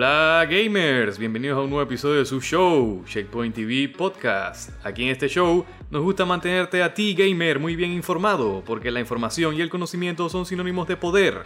Hola gamers, bienvenidos a un nuevo episodio de su show, Checkpoint TV Podcast. Aquí en este show nos gusta mantenerte a ti gamer muy bien informado, porque la información y el conocimiento son sinónimos de poder.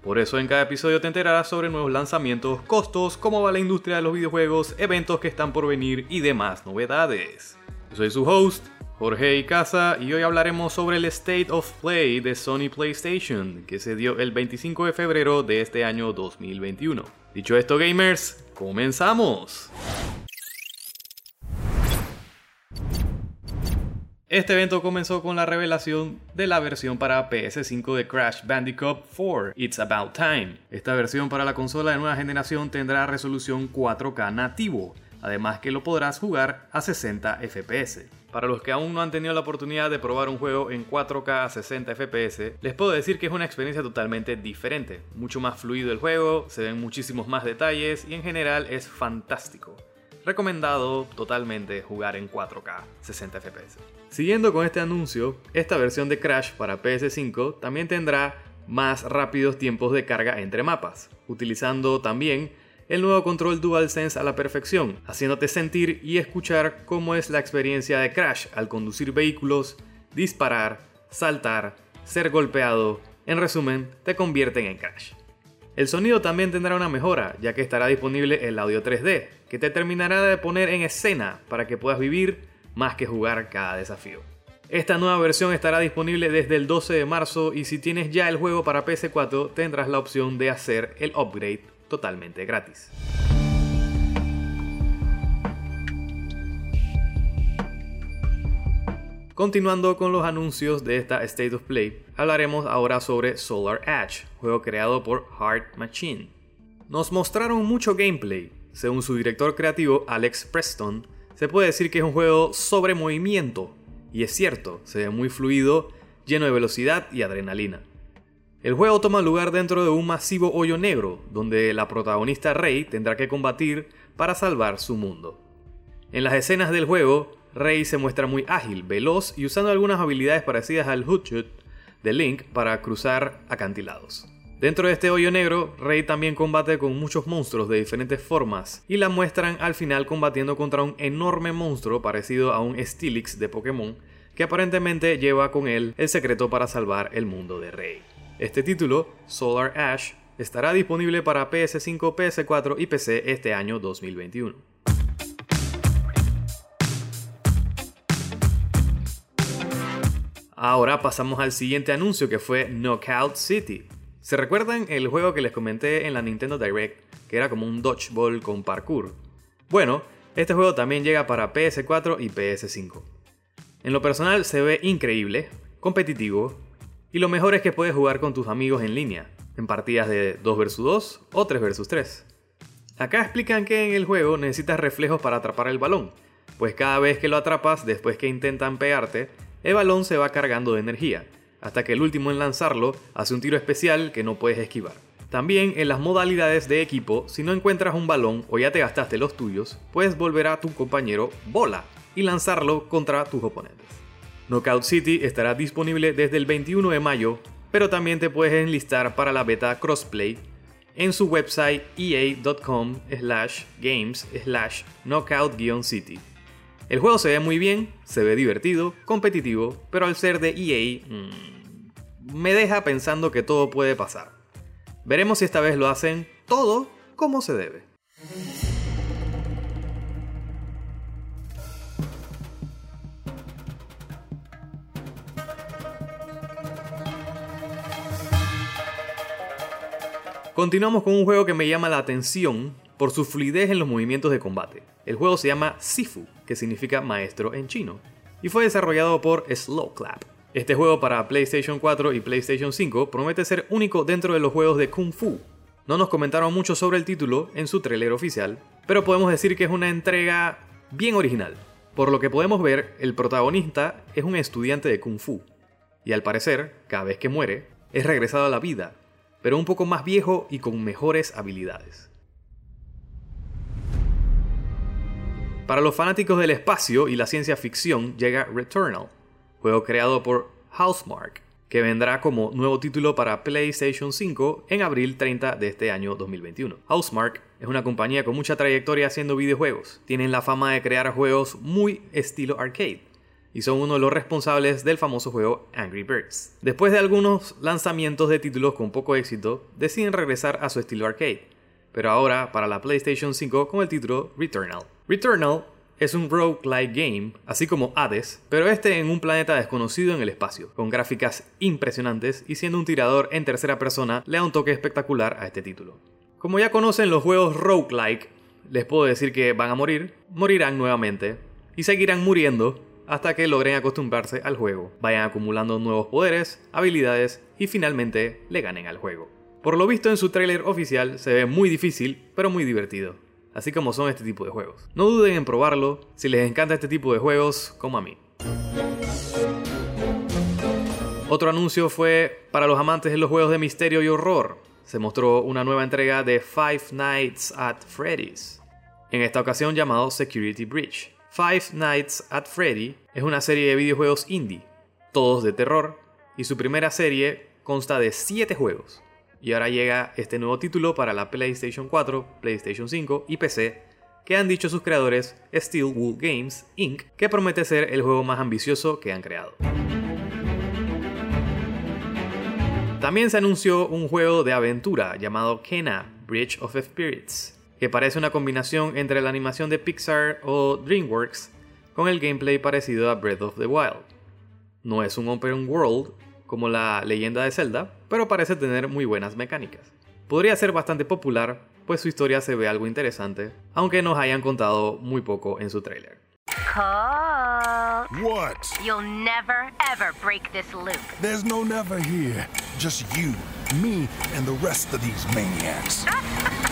Por eso en cada episodio te enterarás sobre nuevos lanzamientos, costos, cómo va la industria de los videojuegos, eventos que están por venir y demás novedades. Yo soy su host, Jorge Icaza y hoy hablaremos sobre el State of Play de Sony PlayStation, que se dio el 25 de febrero de este año 2021. Dicho esto, gamers, comenzamos. Este evento comenzó con la revelación de la versión para PS5 de Crash Bandicoot 4, It's About Time. Esta versión para la consola de nueva generación tendrá resolución 4K nativo, además que lo podrás jugar a 60 FPS. Para los que aún no han tenido la oportunidad de probar un juego en 4K a 60 FPS, les puedo decir que es una experiencia totalmente diferente. Mucho más fluido el juego, se ven muchísimos más detalles y en general es fantástico. Recomendado totalmente jugar en 4K 60 FPS. Siguiendo con este anuncio, esta versión de Crash para PS5 también tendrá más rápidos tiempos de carga entre mapas, utilizando también el nuevo control DualSense a la perfección, haciéndote sentir y escuchar cómo es la experiencia de Crash al conducir vehículos, disparar, saltar, ser golpeado, en resumen, te convierten en Crash. El sonido también tendrá una mejora, ya que estará disponible el audio 3D, que te terminará de poner en escena para que puedas vivir más que jugar cada desafío. Esta nueva versión estará disponible desde el 12 de marzo y si tienes ya el juego para PS4 tendrás la opción de hacer el upgrade totalmente gratis. Continuando con los anuncios de esta State of Play, hablaremos ahora sobre Solar Edge, juego creado por Heart Machine. Nos mostraron mucho gameplay. Según su director creativo Alex Preston, se puede decir que es un juego sobre movimiento. Y es cierto, se ve muy fluido, lleno de velocidad y adrenalina. El juego toma lugar dentro de un masivo hoyo negro, donde la protagonista Rey tendrá que combatir para salvar su mundo. En las escenas del juego, Rey se muestra muy ágil, veloz y usando algunas habilidades parecidas al Hoodshot de Link para cruzar acantilados. Dentro de este hoyo negro, Rey también combate con muchos monstruos de diferentes formas y la muestran al final combatiendo contra un enorme monstruo parecido a un Steelix de Pokémon que aparentemente lleva con él el secreto para salvar el mundo de Rey. Este título, Solar Ash, estará disponible para PS5, PS4 y PC este año 2021. Ahora pasamos al siguiente anuncio que fue Knockout City. ¿Se recuerdan el juego que les comenté en la Nintendo Direct, que era como un dodgeball con parkour? Bueno, este juego también llega para PS4 y PS5. En lo personal se ve increíble, competitivo y lo mejor es que puedes jugar con tus amigos en línea, en partidas de 2 vs 2 o 3 vs 3. Acá explican que en el juego necesitas reflejos para atrapar el balón, pues cada vez que lo atrapas después que intentan pegarte, el balón se va cargando de energía, hasta que el último en lanzarlo hace un tiro especial que no puedes esquivar. También en las modalidades de equipo, si no encuentras un balón o ya te gastaste los tuyos, puedes volver a tu compañero bola y lanzarlo contra tus oponentes. Knockout City estará disponible desde el 21 de mayo, pero también te puedes enlistar para la beta crossplay en su website ea.com slash games slash knockout-city. El juego se ve muy bien, se ve divertido, competitivo, pero al ser de EA mmm, me deja pensando que todo puede pasar. Veremos si esta vez lo hacen todo como se debe. Continuamos con un juego que me llama la atención por su fluidez en los movimientos de combate. El juego se llama Sifu, que significa maestro en chino, y fue desarrollado por Slow Clap. Este juego para PlayStation 4 y PlayStation 5 promete ser único dentro de los juegos de Kung Fu. No nos comentaron mucho sobre el título en su trailer oficial, pero podemos decir que es una entrega bien original. Por lo que podemos ver, el protagonista es un estudiante de Kung Fu, y al parecer, cada vez que muere, es regresado a la vida pero un poco más viejo y con mejores habilidades. Para los fanáticos del espacio y la ciencia ficción llega Returnal, juego creado por Housemark, que vendrá como nuevo título para PlayStation 5 en abril 30 de este año 2021. Housemark es una compañía con mucha trayectoria haciendo videojuegos. Tienen la fama de crear juegos muy estilo arcade y son uno de los responsables del famoso juego Angry Birds. Después de algunos lanzamientos de títulos con poco éxito, deciden regresar a su estilo arcade, pero ahora para la PlayStation 5 con el título Returnal. Returnal es un roguelike game, así como Hades, pero este en un planeta desconocido en el espacio, con gráficas impresionantes y siendo un tirador en tercera persona le da un toque espectacular a este título. Como ya conocen los juegos roguelike, les puedo decir que van a morir, morirán nuevamente y seguirán muriendo hasta que logren acostumbrarse al juego, vayan acumulando nuevos poderes, habilidades y finalmente le ganen al juego. Por lo visto en su tráiler oficial se ve muy difícil, pero muy divertido así como son este tipo de juegos. No duden en probarlo si les encanta este tipo de juegos como a mí. Otro anuncio fue para los amantes de los juegos de misterio y horror. Se mostró una nueva entrega de Five Nights at Freddy's, en esta ocasión llamado Security Breach. Five Nights at Freddy es una serie de videojuegos indie, todos de terror, y su primera serie consta de 7 juegos. Y ahora llega este nuevo título para la PlayStation 4, PlayStation 5 y PC, que han dicho sus creadores Steel Wool Games Inc., que promete ser el juego más ambicioso que han creado. También se anunció un juego de aventura llamado Kena Bridge of Spirits, que parece una combinación entre la animación de Pixar o DreamWorks con el gameplay parecido a Breath of the Wild. No es un open world, como la leyenda de Zelda, pero parece tener muy buenas mecánicas. Podría ser bastante popular, pues su historia se ve algo interesante, aunque nos hayan contado muy poco en su tráiler. What? You'll never ever break this loop. There's no never here. Just you, me, and the rest of these maniacs.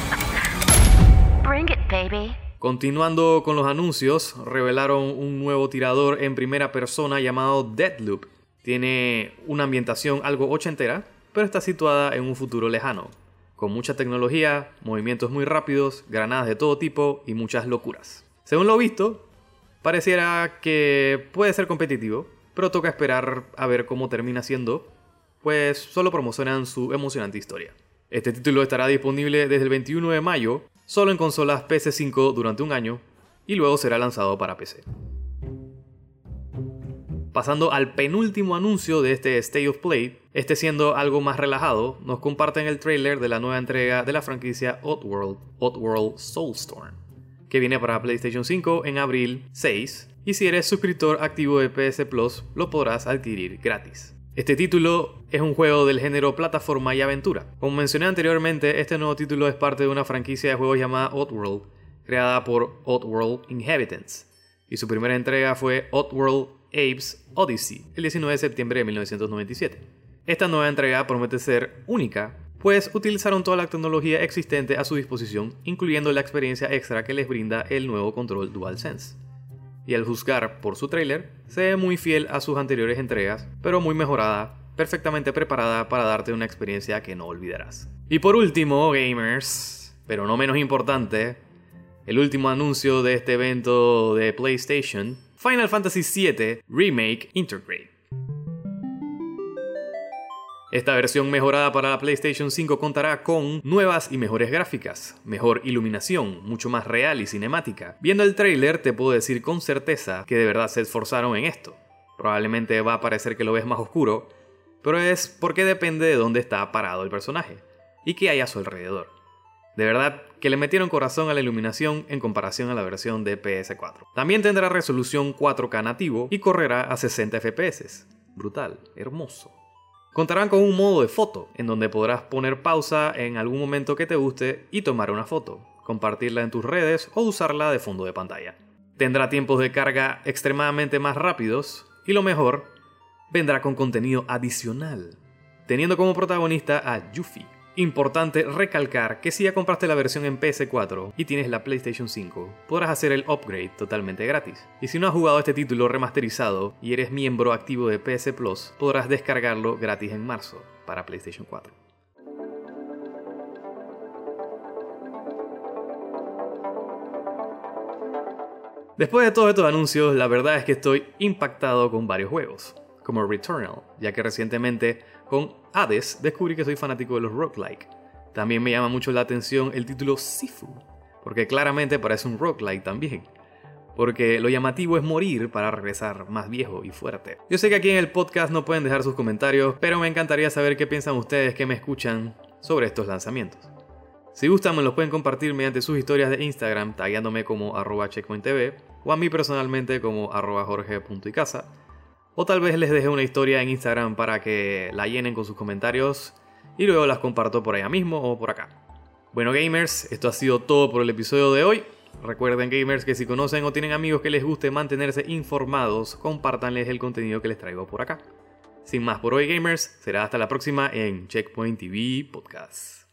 Continuando con los anuncios, revelaron un nuevo tirador en primera persona llamado Deadloop, tiene una ambientación algo ochentera, pero está situada en un futuro lejano, con mucha tecnología, movimientos muy rápidos, granadas de todo tipo y muchas locuras. Según lo visto, pareciera que puede ser competitivo, pero toca esperar a ver cómo termina siendo, pues solo promocionan su emocionante historia. Este título estará disponible desde el 21 de mayo, solo en consolas PC5 durante un año, y luego será lanzado para PC. Pasando al penúltimo anuncio de este State of Play, este siendo algo más relajado, nos comparten el trailer de la nueva entrega de la franquicia Oddworld, Oddworld Soulstorm, que viene para PlayStation 5 en abril 6, y si eres suscriptor activo de PS Plus lo podrás adquirir gratis. Este título es un juego del género plataforma y aventura. Como mencioné anteriormente, este nuevo título es parte de una franquicia de juegos llamada Oddworld, creada por Oddworld Inhabitants, y su primera entrega fue Oddworld Apes Odyssey, el 19 de septiembre de 1997. Esta nueva entrega promete ser única, pues utilizaron toda la tecnología existente a su disposición, incluyendo la experiencia extra que les brinda el nuevo control DualSense. Y al juzgar por su trailer, se ve muy fiel a sus anteriores entregas, pero muy mejorada, perfectamente preparada para darte una experiencia que no olvidarás. Y por último, gamers, pero no menos importante, el último anuncio de este evento de PlayStation Final Fantasy VII Remake Intergrade. Esta versión mejorada para la PlayStation 5 contará con nuevas y mejores gráficas, mejor iluminación, mucho más real y cinemática. Viendo el trailer te puedo decir con certeza que de verdad se esforzaron en esto. Probablemente va a parecer que lo ves más oscuro, pero es porque depende de dónde está parado el personaje y qué hay a su alrededor. De verdad que le metieron corazón a la iluminación en comparación a la versión de PS4. También tendrá resolución 4K nativo y correrá a 60 FPS. Brutal, hermoso. Contarán con un modo de foto, en donde podrás poner pausa en algún momento que te guste y tomar una foto, compartirla en tus redes o usarla de fondo de pantalla. Tendrá tiempos de carga extremadamente más rápidos y lo mejor, vendrá con contenido adicional, teniendo como protagonista a Yuffie, Importante recalcar que si ya compraste la versión en PS4 y tienes la PlayStation 5, podrás hacer el upgrade totalmente gratis. Y si no has jugado este título remasterizado y eres miembro activo de PS Plus, podrás descargarlo gratis en marzo para PlayStation 4. Después de todos estos anuncios, la verdad es que estoy impactado con varios juegos. como Returnal, ya que recientemente con Hades descubrí que soy fanático de los roguelike. También me llama mucho la atención el título Sifu, porque claramente parece un roguelike también. Porque lo llamativo es morir para regresar más viejo y fuerte. Yo sé que aquí en el podcast no pueden dejar sus comentarios, pero me encantaría saber qué piensan ustedes que me escuchan sobre estos lanzamientos. Si gustan me los pueden compartir mediante sus historias de Instagram, tagueándome como arroba checkpointtv o a mí personalmente como arroba jorge.icasa. O tal vez les deje una historia en Instagram para que la llenen con sus comentarios y luego las comparto por allá mismo o por acá. Bueno gamers, esto ha sido todo por el episodio de hoy. Recuerden gamers que si conocen o tienen amigos que les guste mantenerse informados, compártanles el contenido que les traigo por acá. Sin más por hoy gamers, será hasta la próxima en Checkpoint TV Podcast.